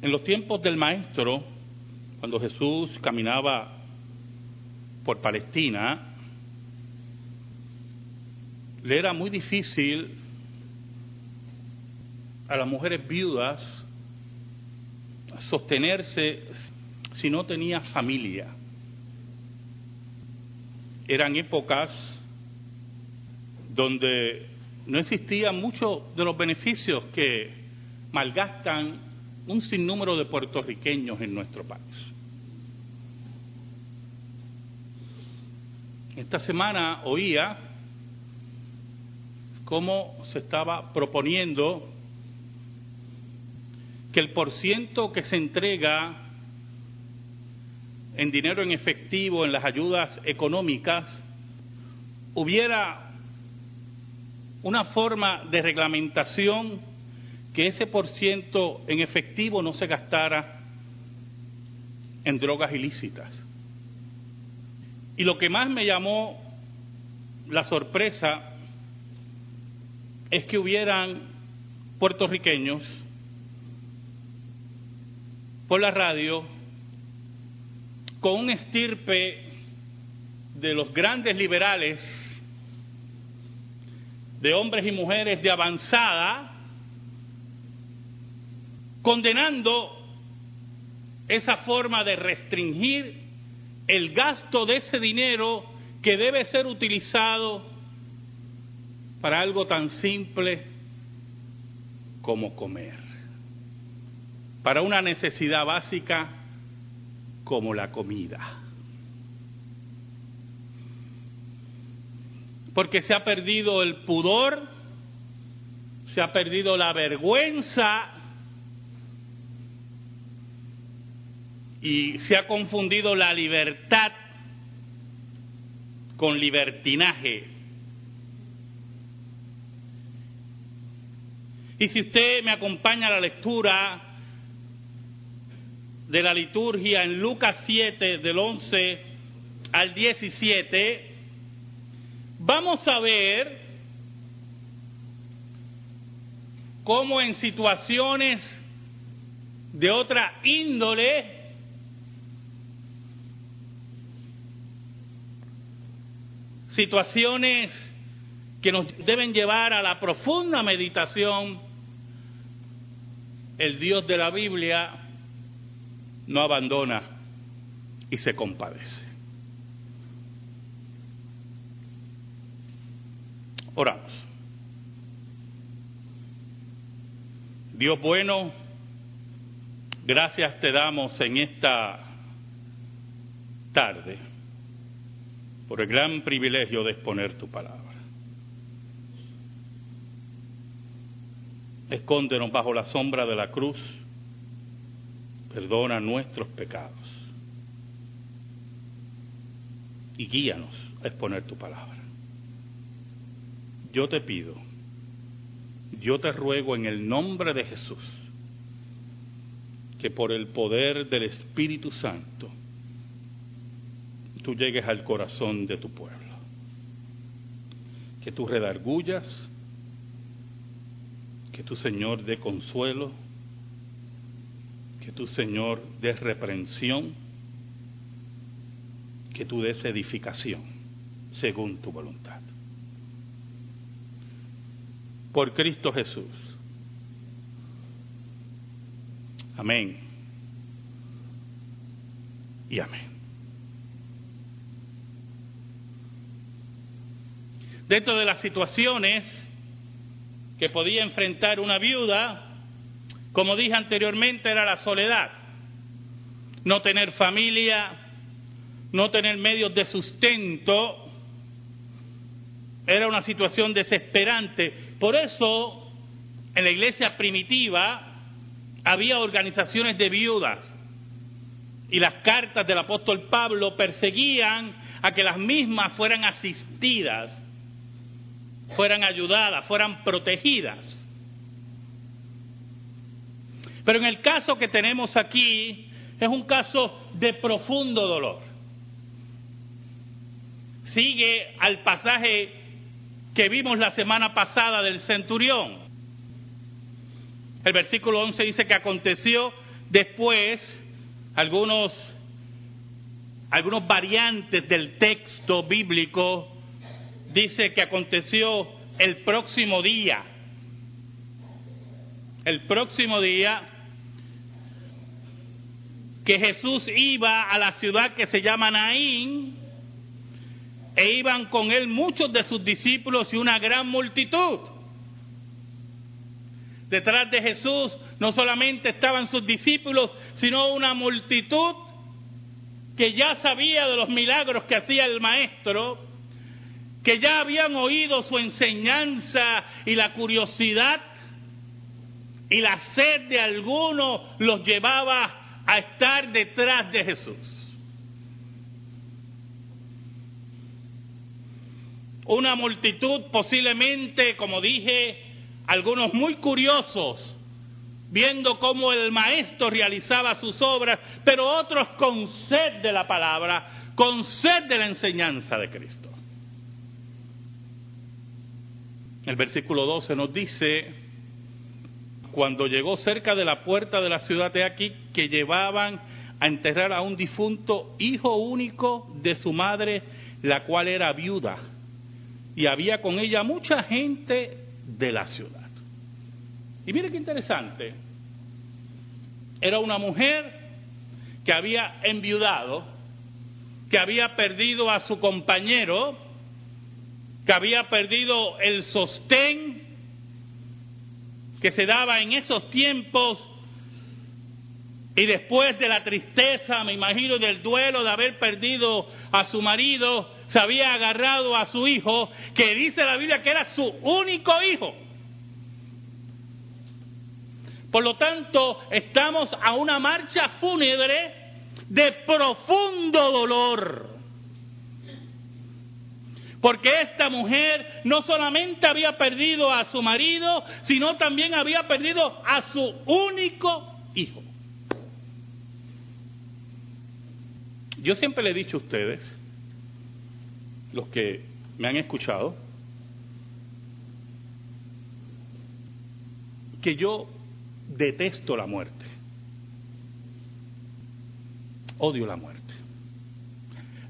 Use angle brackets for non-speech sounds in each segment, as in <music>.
En los tiempos del Maestro, cuando Jesús caminaba por Palestina, le era muy difícil a las mujeres viudas sostenerse si no tenía familia. Eran épocas donde no existían muchos de los beneficios que malgastan un sinnúmero de puertorriqueños en nuestro país. Esta semana oía cómo se estaba proponiendo que el porciento que se entrega en dinero en efectivo en las ayudas económicas hubiera una forma de reglamentación que ese por ciento en efectivo no se gastara en drogas ilícitas. Y lo que más me llamó la sorpresa es que hubieran puertorriqueños por la radio con un estirpe de los grandes liberales, de hombres y mujeres de avanzada, condenando esa forma de restringir el gasto de ese dinero que debe ser utilizado para algo tan simple como comer, para una necesidad básica como la comida. Porque se ha perdido el pudor, se ha perdido la vergüenza y se ha confundido la libertad con libertinaje. Y si usted me acompaña a la lectura de la liturgia en Lucas 7 del 11 al 17, vamos a ver cómo en situaciones de otra índole situaciones que nos deben llevar a la profunda meditación, el Dios de la Biblia no abandona y se compadece. Oramos. Dios bueno, gracias te damos en esta tarde por el gran privilegio de exponer tu palabra. Escóndenos bajo la sombra de la cruz, perdona nuestros pecados y guíanos a exponer tu palabra. Yo te pido, yo te ruego en el nombre de Jesús, que por el poder del Espíritu Santo, tú llegues al corazón de tu pueblo. Que tú redargullas, que tu Señor dé consuelo, que tu Señor dé reprensión, que tú des edificación según tu voluntad. Por Cristo Jesús. Amén. Y amén. Dentro de las situaciones que podía enfrentar una viuda, como dije anteriormente, era la soledad, no tener familia, no tener medios de sustento, era una situación desesperante. Por eso, en la iglesia primitiva había organizaciones de viudas y las cartas del apóstol Pablo perseguían a que las mismas fueran asistidas fueran ayudadas, fueran protegidas. Pero en el caso que tenemos aquí es un caso de profundo dolor. Sigue al pasaje que vimos la semana pasada del centurión. El versículo 11 dice que aconteció después, algunos, algunos variantes del texto bíblico dice que aconteció el próximo día. El próximo día que Jesús iba a la ciudad que se llama Naín e iban con él muchos de sus discípulos y una gran multitud. Detrás de Jesús no solamente estaban sus discípulos, sino una multitud que ya sabía de los milagros que hacía el Maestro, que ya habían oído su enseñanza y la curiosidad y la sed de alguno los llevaba a estar detrás de Jesús. Una multitud posiblemente, como dije, algunos muy curiosos, viendo cómo el maestro realizaba sus obras, pero otros con sed de la palabra, con sed de la enseñanza de Cristo. El versículo 12 nos dice, cuando llegó cerca de la puerta de la ciudad de aquí, que llevaban a enterrar a un difunto hijo único de su madre, la cual era viuda, y había con ella mucha gente de la ciudad. Y mire qué interesante. Era una mujer que había enviudado, que había perdido a su compañero, que había perdido el sostén que se daba en esos tiempos y después de la tristeza, me imagino, del duelo de haber perdido a su marido, se había agarrado a su hijo, que dice la Biblia que era su único hijo. Por lo tanto, estamos a una marcha fúnebre de profundo dolor. Porque esta mujer no solamente había perdido a su marido, sino también había perdido a su único hijo. Yo siempre le he dicho a ustedes, los que me han escuchado, que yo detesto la muerte. Odio la muerte.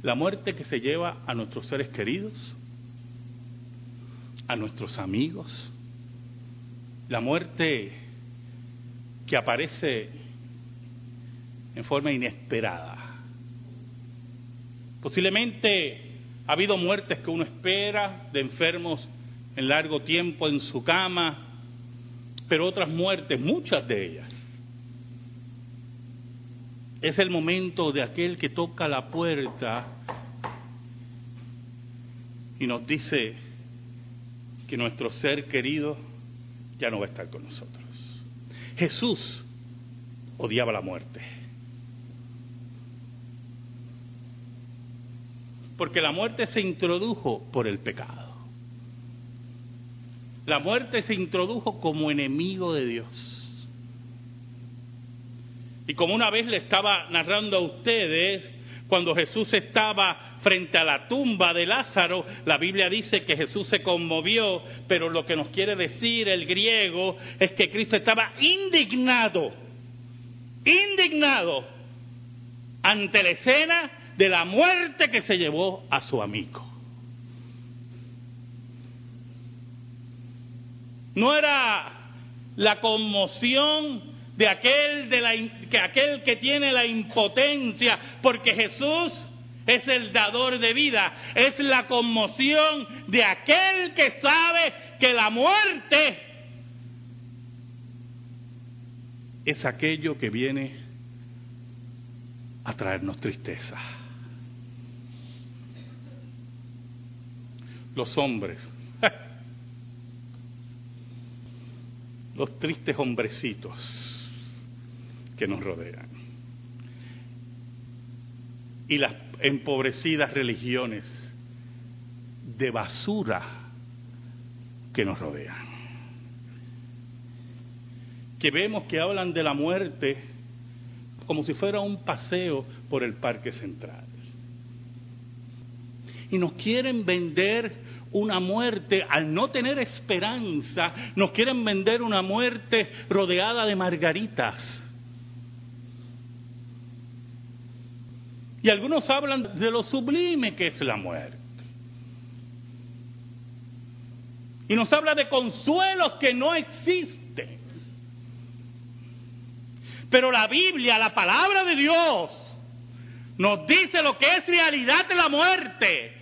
La muerte que se lleva a nuestros seres queridos, a nuestros amigos, la muerte que aparece en forma inesperada. Posiblemente ha habido muertes que uno espera de enfermos en largo tiempo en su cama, pero otras muertes, muchas de ellas, es el momento de aquel que toca la puerta y nos dice que nuestro ser querido ya no va a estar con nosotros. Jesús odiaba la muerte. Porque la muerte se introdujo por el pecado. La muerte se introdujo como enemigo de Dios. Y como una vez le estaba narrando a ustedes, cuando Jesús estaba frente a la tumba de Lázaro, la Biblia dice que Jesús se conmovió, pero lo que nos quiere decir el griego es que Cristo estaba indignado, indignado ante la escena de la muerte que se llevó a su amigo. No era la conmoción de aquel, de la, que aquel que tiene la impotencia, porque Jesús es el dador de vida, es la conmoción de aquel que sabe que la muerte es aquello que viene a traernos tristeza. Los hombres <laughs> los tristes hombrecitos que nos rodean y las empobrecidas religiones de basura que nos rodean. Que vemos que hablan de la muerte como si fuera un paseo por el parque central. Y nos quieren vender una muerte, al no tener esperanza, nos quieren vender una muerte rodeada de margaritas, Y algunos hablan de lo sublime que es la muerte. Y nos habla de consuelos que no existen. Pero la Biblia, la palabra de Dios, nos dice lo que es realidad de la muerte.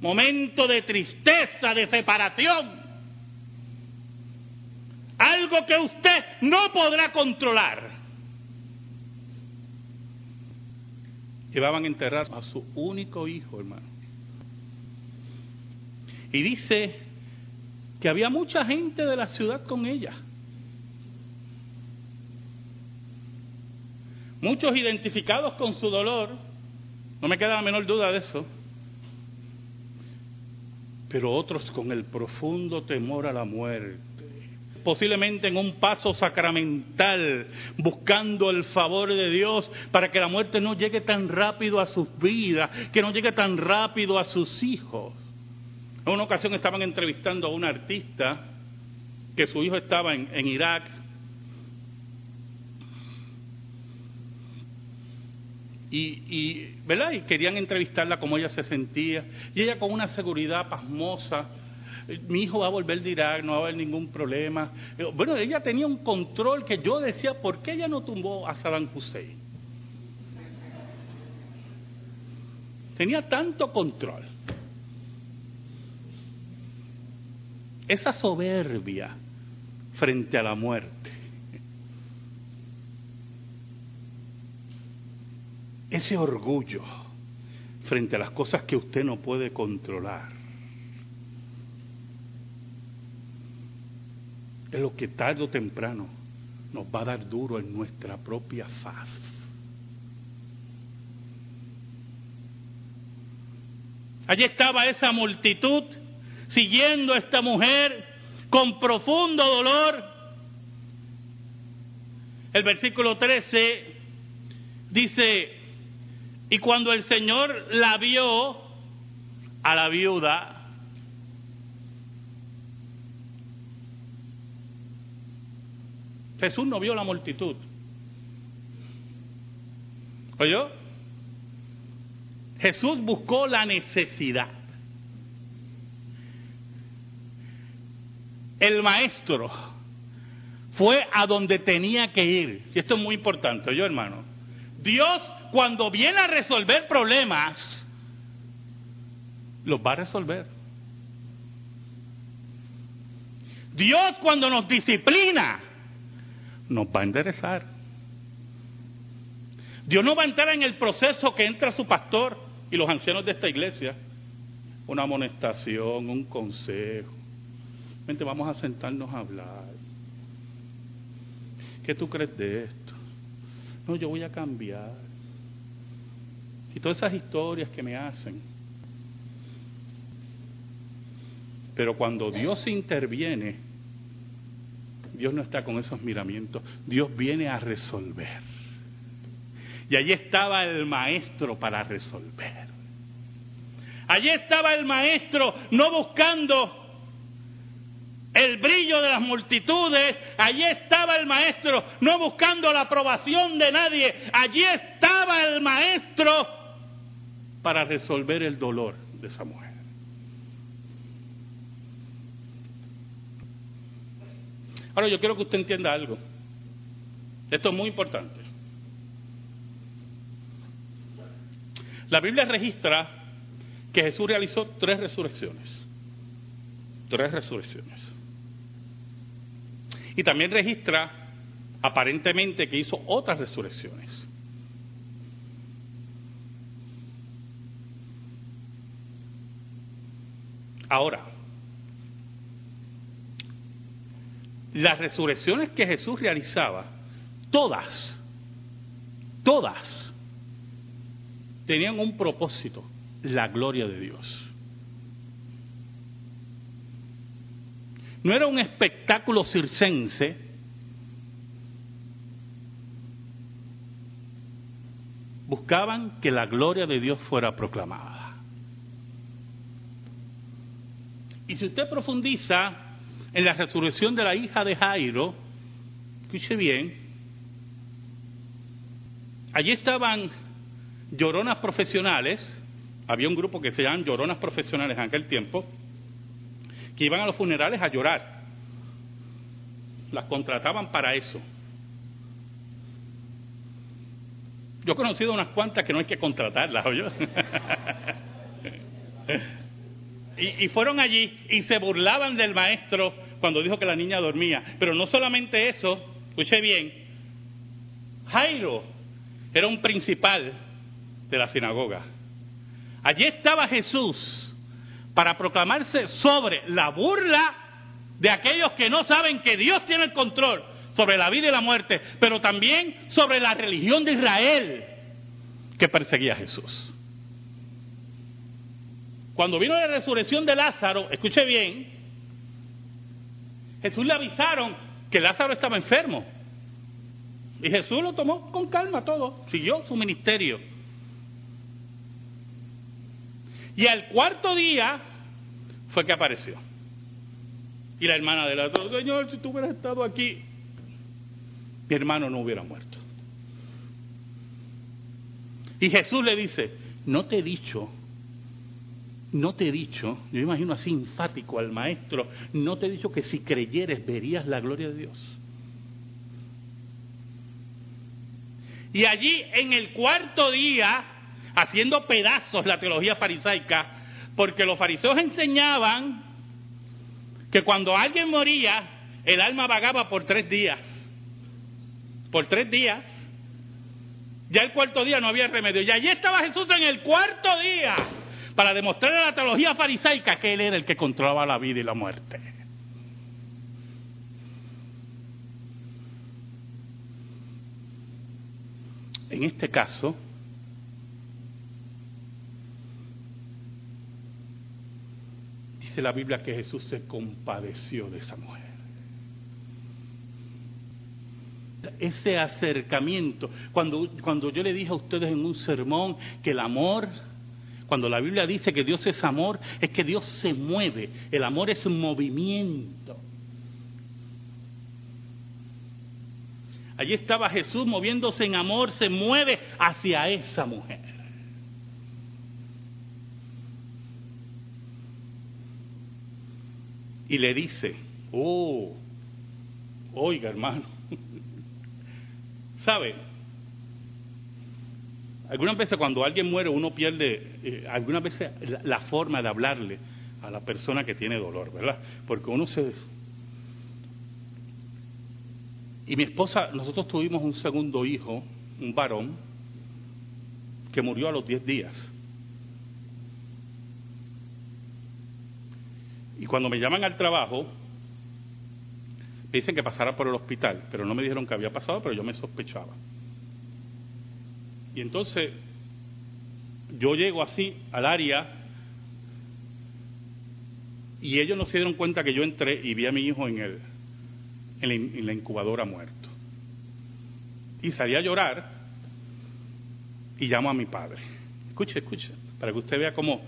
Momento de tristeza, de separación. Algo que usted no podrá controlar. Llevaban a enterrar a su único hijo, hermano. Y dice que había mucha gente de la ciudad con ella. Muchos identificados con su dolor, no me queda la menor duda de eso, pero otros con el profundo temor a la muerte, posiblemente en un paso sacramental, buscando el favor de Dios para que la muerte no llegue tan rápido a sus vidas, que no llegue tan rápido a sus hijos. En una ocasión estaban entrevistando a un artista que su hijo estaba en, Irak. Y, ¿verdad? y querían entrevistarla como ella se sentía. Y ella con una seguridad pasmosa. Mi hijo va a volver de Irak, no va a haber ningún problema. Bueno, ella tenía un control que yo decía, ¿por qué ella no tumbó a Saddam Hussein? Tenía tanto control. esa soberbia frente a la muerte, ese orgullo frente a las cosas que usted no puede controlar, es lo que tarde o temprano nos va a dar duro en nuestra propia faz. Allí estaba esa multitud siguiendo a esta mujer con profundo dolor. El versículo 13 dice, y cuando el Señor la vio a la viuda, Jesús no vio la multitud. ¿Oyó? Jesús buscó la necesidad. el maestro fue a donde tenía que ir. Y esto es muy importante, yo hermano. Dios cuando viene a resolver problemas, los va a resolver. Dios cuando nos disciplina, nos va a enderezar. Dios no va a entrar en el proceso que entra su pastor y los ancianos de esta iglesia. Una amonestación, un consejo vamos a sentarnos a hablar. ¿Qué tú crees de esto? No, yo voy a cambiar. Y todas esas historias que me hacen. Pero cuando Dios interviene, Dios no está con esos miramientos. Dios viene a resolver. Y allí estaba el maestro para resolver. Allí estaba el maestro no buscando el brillo de las multitudes, allí estaba el maestro, no buscando la aprobación de nadie, allí estaba el maestro para resolver el dolor de esa mujer. Ahora yo quiero que usted entienda algo. Esto es muy importante. La Biblia registra que Jesús realizó tres resurrecciones. Tres resurrecciones. Y también registra aparentemente que hizo otras resurrecciones. Ahora, las resurrecciones que Jesús realizaba, todas, todas, tenían un propósito, la gloria de Dios. No era un espectáculo circense. Buscaban que la gloria de Dios fuera proclamada. Y si usted profundiza en la resurrección de la hija de Jairo, escuche bien, allí estaban lloronas profesionales, había un grupo que se llaman lloronas profesionales en aquel tiempo, que iban a los funerales a llorar. Las contrataban para eso. Yo he conocido unas cuantas que no hay que contratarlas, ¿oyó? <laughs> y, fueron allí y se burlaban del maestro cuando dijo que la niña dormía. Pero no solamente eso, escuche bien, Jairo era un principal de la sinagoga. Allí estaba Jesús para proclamarse sobre la burla de aquellos que no saben que Dios tiene el control sobre la vida y la muerte, pero también sobre la religión de Israel que perseguía a Jesús. Cuando vino la resurrección de Lázaro, escuche bien, Jesús le avisaron que Lázaro estaba enfermo. Y Jesús lo tomó con calma todo, siguió su ministerio. Y al cuarto día fue que apareció. Y la hermana de la Señor, si tú hubieras estado aquí, mi hermano no hubiera muerto. Y Jesús le dice, no te he dicho, no te he dicho, yo imagino así enfático al maestro, no te he dicho que si creyeres verías la gloria de Dios. Y allí en el cuarto día, haciendo pedazos la teología farisaica, porque los fariseos enseñaban que cuando alguien moría, el alma vagaba por tres días. Por tres días. Ya el cuarto día no había remedio. Y allí estaba Jesús en el cuarto día para demostrar a la teología farisaica que él era el que controlaba la vida y la muerte. En este caso, dice la Biblia que Jesús se compadeció de esa mujer. Ese acercamiento, cuando, cuando yo le dije a ustedes en un sermón que el amor, cuando la Biblia dice que Dios es amor, es que Dios se mueve, el amor es un movimiento. Allí estaba Jesús moviéndose en amor, se mueve hacia esa mujer. Y le dice, oh, oiga hermano, <laughs> ¿sabe? Algunas veces cuando alguien muere uno pierde, eh, algunas veces la forma de hablarle a la persona que tiene dolor, ¿verdad? Porque uno se, y mi esposa, nosotros tuvimos un segundo hijo, un varón, que murió a los 10 días. Y cuando me llaman al trabajo, me dicen que pasara por el hospital, pero no me dijeron que había pasado, pero yo me sospechaba. Y entonces yo llego así al área y ellos no se dieron cuenta que yo entré y vi a mi hijo en el, en la, incubadora muerto. Y salí a llorar y llamo a mi padre. Escuche, escuche, para que usted vea cómo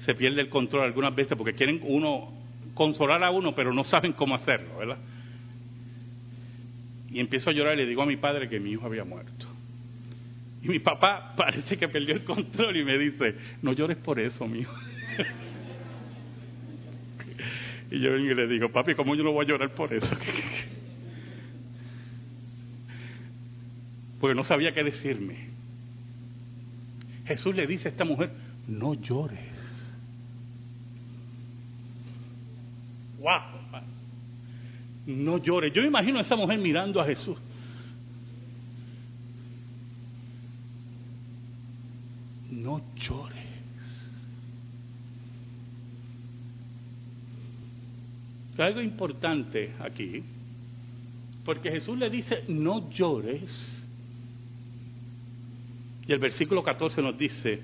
se pierde el control algunas veces porque quieren uno consolar a uno, pero no saben cómo hacerlo, ¿verdad? Y empiezo a llorar y le digo a mi padre que mi hijo había muerto. Y mi papá parece que perdió el control y me dice, no llores por eso, mi hijo. <laughs> Y yo le digo, papi, ¿cómo yo no voy a llorar por eso? <laughs> Porque no sabía qué decirme. Jesús le dice a esta mujer, no llores. ¡Wow! No llores. Yo imagino a esa mujer mirando a Jesús. No llores. Algo importante aquí, porque Jesús le dice, no llores. Y el versículo 14 nos dice,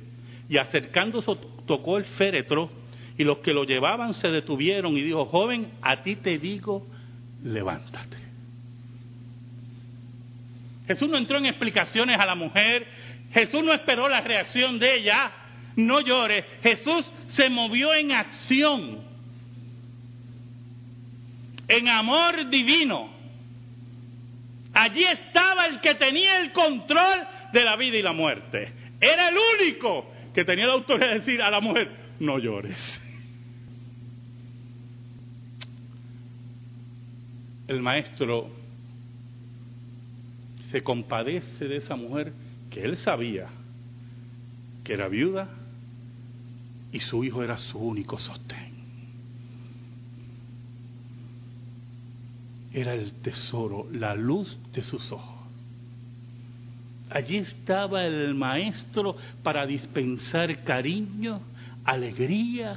y acercándose tocó el féretro, y los que lo llevaban se detuvieron y dijo, joven, a ti te digo, levántate. Jesús no entró en explicaciones a la mujer, Jesús no esperó la reacción de ella, no llores, Jesús se movió en acción en amor divino, Allí estaba el que tenía el control de la vida y la muerte. Era el único que tenía la autoridad de decir a la mujer, no llores. El maestro se compadece de esa mujer que él sabía que era viuda y su hijo era su único sostén. Era el tesoro, la luz de sus ojos. Allí estaba el maestro para dispensar cariño, alegría,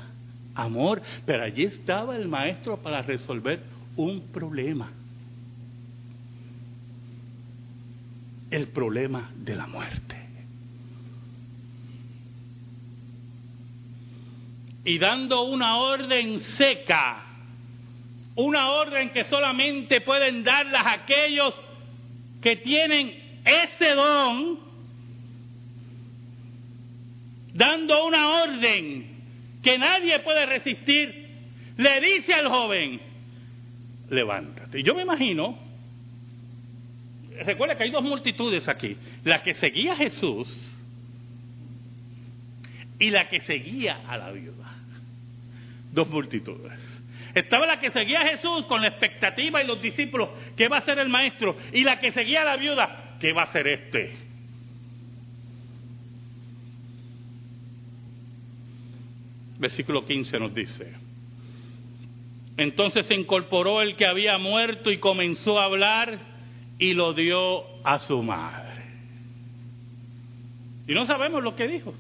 amor, pero allí estaba el maestro para resolver un problema. El problema de la muerte. Y dando una orden seca, una orden que solamente pueden darlas aquellos que tienen ese don, dando una orden que nadie puede resistir, le dice al joven, levántate. Yo me imagino, recuerda que hay dos multitudes aquí, la que seguía a Jesús y la que seguía a la viuda. Dos multitudes. Estaba la que seguía a Jesús con la expectativa y los discípulos, que va a ser el maestro, y la que seguía a la viuda, ¿qué va a hacer este? Versículo 15 nos dice, entonces se incorporó el que había muerto y comenzó a hablar y lo dio a su madre. Y no sabemos lo que dijo.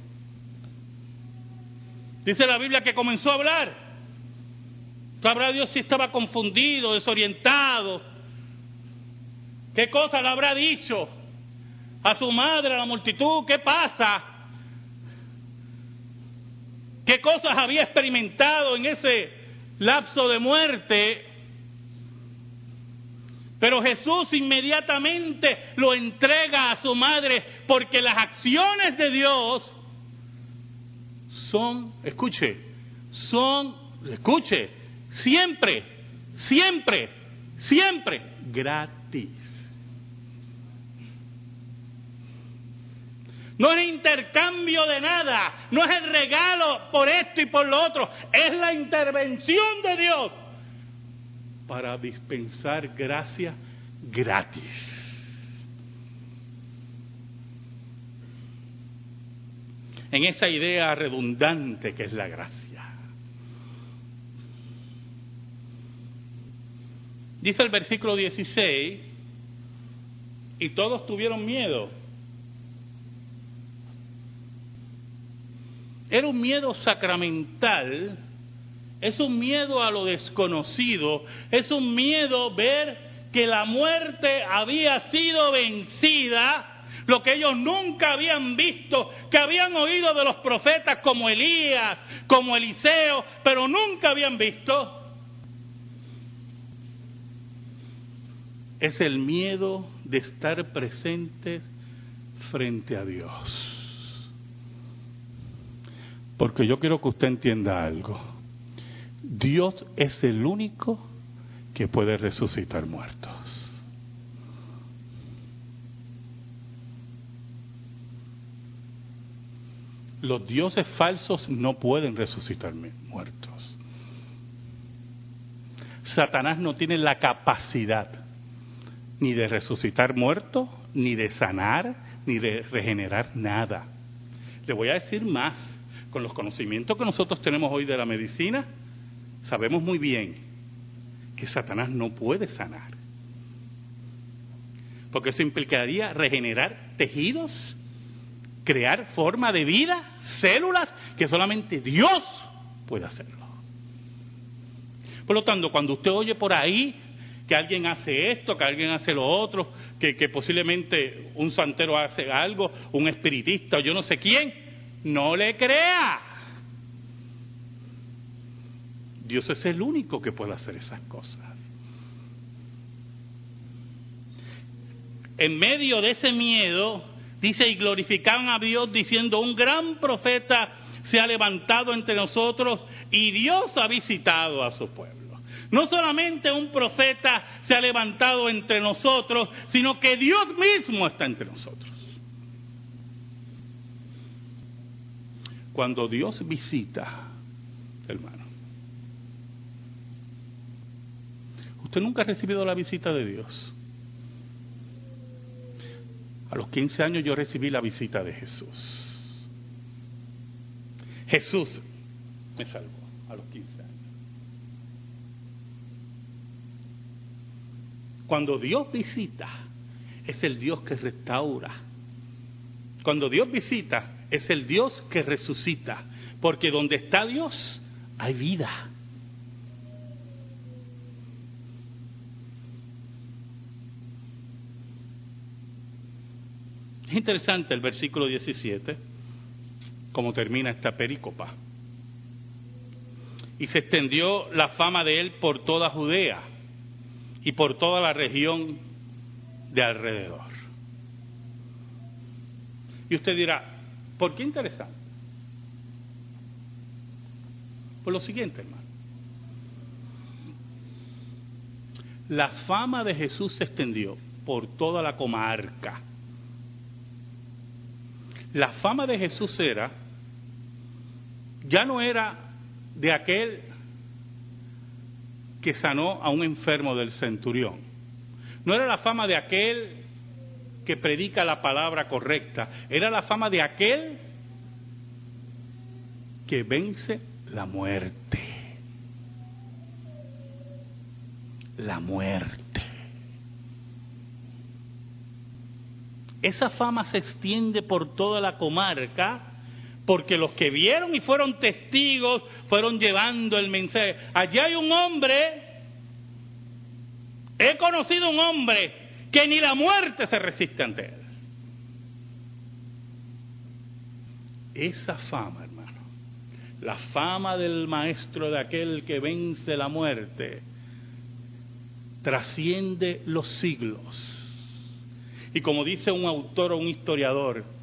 Dice la Biblia que comenzó a hablar. Sabrá Dios si estaba confundido, desorientado, ¿Qué cosa le habrá dicho a su madre, a la multitud? ¿Qué pasa? ¿Qué cosas había experimentado en ese lapso de muerte? Pero Jesús inmediatamente lo entrega a su madre porque las acciones de Dios son, escuche, son, escuche, siempre, siempre, siempre gratis. No es intercambio de nada, no es el regalo por esto y por lo otro, es la intervención de Dios para dispensar gracia gratis. En esa idea redundante que es la gracia. Dice el versículo 16, y todos tuvieron miedo Era un miedo sacramental, es un miedo a lo desconocido, es un miedo ver que la muerte había sido vencida, lo que ellos nunca habían visto, que habían oído de los profetas como Elías, como Eliseo, pero nunca habían visto. Es el miedo de estar presentes frente a Dios. Porque yo quiero que usted entienda algo. Dios es el único que puede resucitar muertos. Los dioses falsos no pueden resucitar muertos. Satanás no tiene la capacidad ni de resucitar muertos, ni de sanar, ni de regenerar nada. Le voy a decir más con los conocimientos que nosotros tenemos hoy de la medicina, sabemos muy bien que Satanás no puede sanar. Porque eso implicaría regenerar tejidos, crear forma de vida, células, que solamente Dios puede hacerlo. Por lo tanto, cuando usted oye por ahí que alguien hace esto, que alguien hace lo otro, que, que posiblemente un santero hace algo, un espiritista o yo no sé quién, no le crea. Dios es el único que puede hacer esas cosas. En medio de ese miedo, dice, y glorificaban a Dios diciendo, un gran profeta se ha levantado entre nosotros y Dios ha visitado a su pueblo. No solamente un profeta se ha levantado entre nosotros, sino que Dios mismo está entre nosotros. Cuando Dios visita, hermano, usted nunca ha recibido la visita de Dios. A los 15 años yo recibí la visita de Jesús. Jesús me salvó a los 15 años. Cuando Dios visita, es el Dios que restaura. Cuando Dios visita, es el Dios que resucita. Porque donde está Dios, hay vida. Es interesante el versículo 17, como termina esta pericopa. Y se extendió la fama de él por toda Judea y por toda la región de alrededor. Y usted dirá, ¿por qué interesante? Por lo siguiente, hermano. La fama de Jesús se extendió por toda la comarca. La fama de Jesús era, ya no era de aquel que sanó a un enfermo del centurión. No era la fama de aquel que predica la palabra correcta, era la fama de aquel que vence la muerte. La muerte. Esa fama se extiende por toda la comarca porque los que vieron y fueron testigos fueron llevando el mensaje. Allá hay un hombre, he conocido un hombre que ni la muerte se resiste ante él. Esa fama, hermano, la fama del maestro de aquel que vence la muerte, trasciende los siglos. Y como dice un autor o un historiador,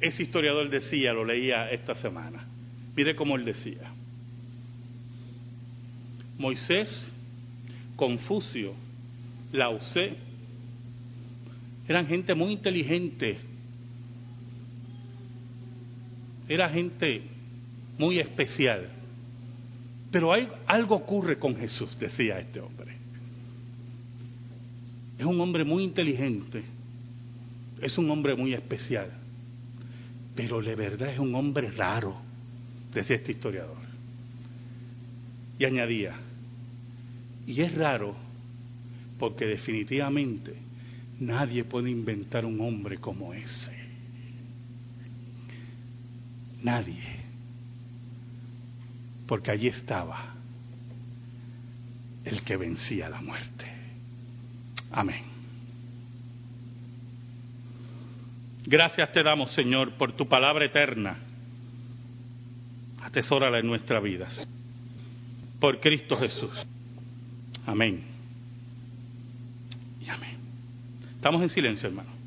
ese historiador decía, lo leía esta semana. Mire cómo él decía. Moisés, Confucio, Lao Tse, eran gente muy inteligente. Era gente muy especial. Pero hay, algo ocurre con Jesús, decía este hombre. Es un hombre muy inteligente. Es un hombre muy especial pero de verdad es un hombre raro, decía este historiador. Y añadía, y es raro porque definitivamente nadie puede inventar un hombre como ese. Nadie. Porque allí estaba el que vencía la muerte. Amén. Gracias te damos, Señor, por tu palabra eterna. Atesórala en nuestra vida. Por Cristo Jesús. Amén. Y amén. Estamos en silencio, hermano.